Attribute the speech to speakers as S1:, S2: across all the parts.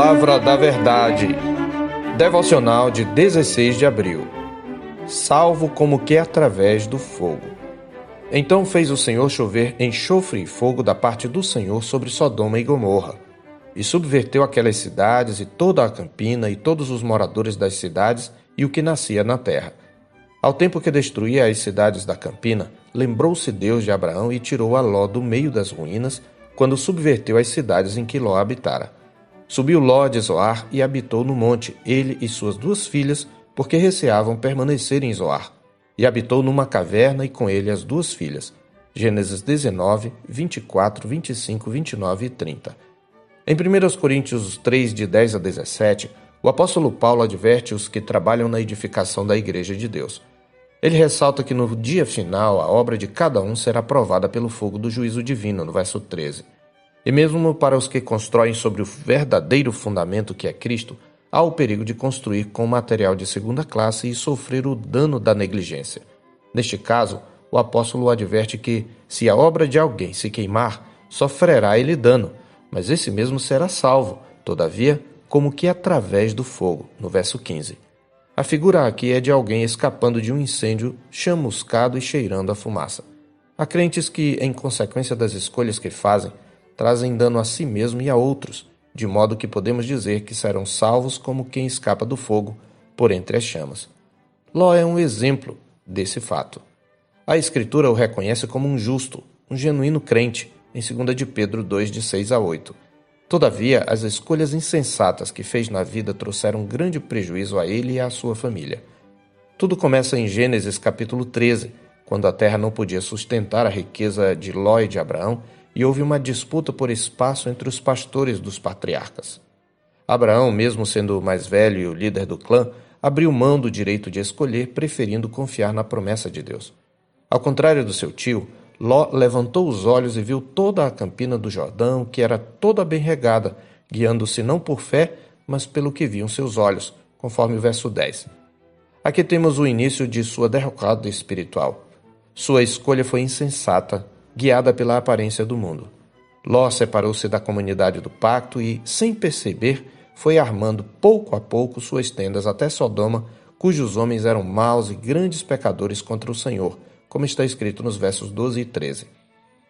S1: Palavra da Verdade. Devocional de 16 de abril. Salvo como que através do fogo. Então fez o Senhor chover enxofre e fogo da parte do Senhor sobre Sodoma e Gomorra, e subverteu aquelas cidades e toda a campina e todos os moradores das cidades e o que nascia na terra. Ao tempo que destruía as cidades da campina, lembrou-se Deus de Abraão e tirou a Ló do meio das ruínas, quando subverteu as cidades em que Ló habitara. Subiu Ló de Zoar e habitou no monte, ele e suas duas filhas, porque receavam permanecer em Zoar. E habitou numa caverna e com ele as duas filhas. Gênesis 19, 24, 25, 29 e 30. Em 1 Coríntios 3, de 10 a 17, o apóstolo Paulo adverte os que trabalham na edificação da Igreja de Deus. Ele ressalta que no dia final a obra de cada um será provada pelo fogo do juízo divino, no verso 13. E mesmo para os que constroem sobre o verdadeiro fundamento que é Cristo, há o perigo de construir com material de segunda classe e sofrer o dano da negligência. Neste caso, o apóstolo adverte que, se a obra de alguém se queimar, sofrerá ele dano, mas esse mesmo será salvo, todavia, como que através do fogo, no verso 15. A figura aqui é de alguém escapando de um incêndio chamuscado e cheirando a fumaça. Há crentes que, em consequência das escolhas que fazem, trazem dano a si mesmo e a outros, de modo que podemos dizer que serão salvos como quem escapa do fogo por entre as chamas. Ló é um exemplo desse fato. A Escritura o reconhece como um justo, um genuíno crente, em 2 de Pedro 2, de 6 a 8. Todavia, as escolhas insensatas que fez na vida trouxeram grande prejuízo a ele e à sua família. Tudo começa em Gênesis capítulo 13, quando a terra não podia sustentar a riqueza de Ló e de Abraão e houve uma disputa por espaço entre os pastores dos patriarcas. Abraão, mesmo sendo o mais velho e o líder do clã, abriu mão do direito de escolher, preferindo confiar na promessa de Deus. Ao contrário do seu tio, Ló levantou os olhos e viu toda a campina do Jordão, que era toda bem regada, guiando-se não por fé, mas pelo que viam seus olhos, conforme o verso 10. Aqui temos o início de sua derrocada espiritual. Sua escolha foi insensata, guiada pela aparência do mundo. Ló separou-se da comunidade do pacto e, sem perceber, foi armando pouco a pouco suas tendas até Sodoma, cujos homens eram maus e grandes pecadores contra o Senhor, como está escrito nos versos 12 e 13.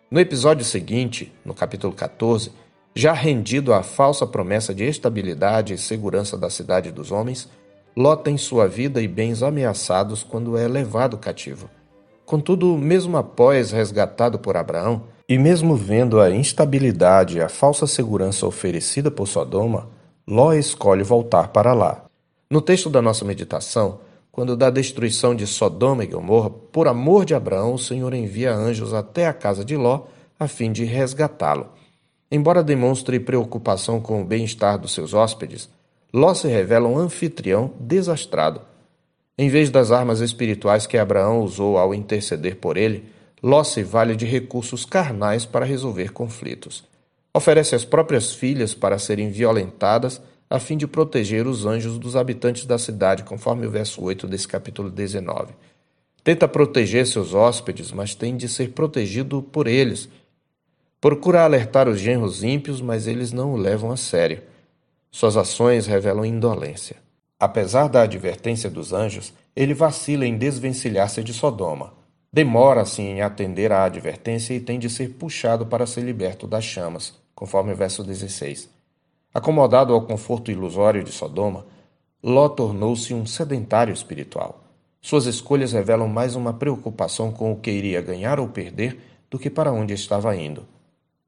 S1: No episódio seguinte, no capítulo 14, já rendido à falsa promessa de estabilidade e segurança da cidade dos homens, Ló tem sua vida e bens ameaçados quando é levado cativo. Contudo, mesmo após resgatado por Abraão, e mesmo vendo a instabilidade e a falsa segurança oferecida por Sodoma, Ló escolhe voltar para lá. No texto da nossa meditação, quando da destruição de Sodoma e Gomorra, por amor de Abraão, o Senhor envia anjos até a casa de Ló a fim de resgatá-lo. Embora demonstre preocupação com o bem-estar dos seus hóspedes, Ló se revela um anfitrião desastrado, em vez das armas espirituais que Abraão usou ao interceder por ele, Ló se vale de recursos carnais para resolver conflitos. Oferece as próprias filhas para serem violentadas a fim de proteger os anjos dos habitantes da cidade, conforme o verso 8 desse capítulo 19. Tenta proteger seus hóspedes, mas tem de ser protegido por eles. Procura alertar os genros ímpios, mas eles não o levam a sério. Suas ações revelam indolência. Apesar da advertência dos anjos, ele vacila em desvencilhar-se de Sodoma. Demora, assim, em atender à advertência e tem de ser puxado para ser liberto das chamas, conforme o verso 16. Acomodado ao conforto ilusório de Sodoma, Ló tornou-se um sedentário espiritual. Suas escolhas revelam mais uma preocupação com o que iria ganhar ou perder do que para onde estava indo.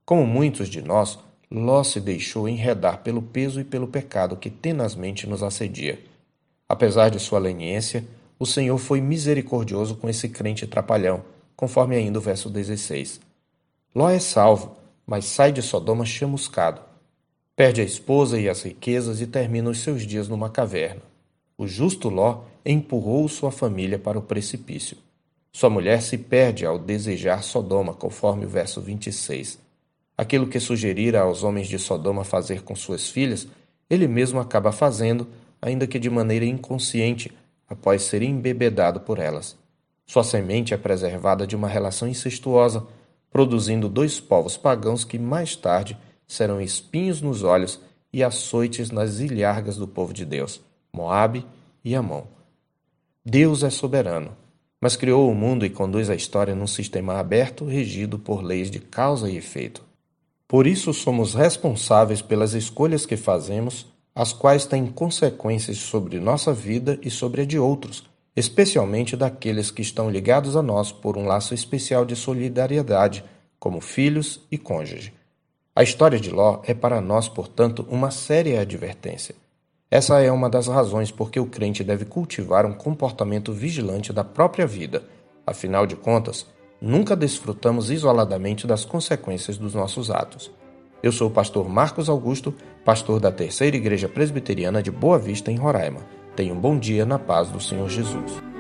S1: Como muitos de nós, Ló se deixou enredar pelo peso e pelo pecado que tenazmente nos assedia. Apesar de sua leniência, o Senhor foi misericordioso com esse crente trapalhão, conforme ainda o verso 16. Ló é salvo, mas sai de Sodoma chamuscado. Perde a esposa e as riquezas e termina os seus dias numa caverna. O justo Ló empurrou sua família para o precipício. Sua mulher se perde ao desejar Sodoma, conforme o verso 26. Aquilo que sugerira aos homens de Sodoma fazer com suas filhas, ele mesmo acaba fazendo, ainda que de maneira inconsciente, após ser embebedado por elas. Sua semente é preservada de uma relação incestuosa, produzindo dois povos pagãos que mais tarde serão espinhos nos olhos e açoites nas ilhargas do povo de Deus, Moabe e Amon. Deus é soberano, mas criou o mundo e conduz a história num sistema aberto regido por leis de causa e efeito. Por isso somos responsáveis pelas escolhas que fazemos, as quais têm consequências sobre nossa vida e sobre a de outros, especialmente daqueles que estão ligados a nós por um laço especial de solidariedade, como filhos e cônjuge. A história de Ló é para nós, portanto, uma séria advertência. Essa é uma das razões por que o crente deve cultivar um comportamento vigilante da própria vida. Afinal de contas, nunca desfrutamos isoladamente das consequências dos nossos atos. Eu sou o pastor Marcos Augusto, pastor da Terceira Igreja Presbiteriana de Boa Vista, em Roraima. Tenha um bom dia na paz do Senhor Jesus.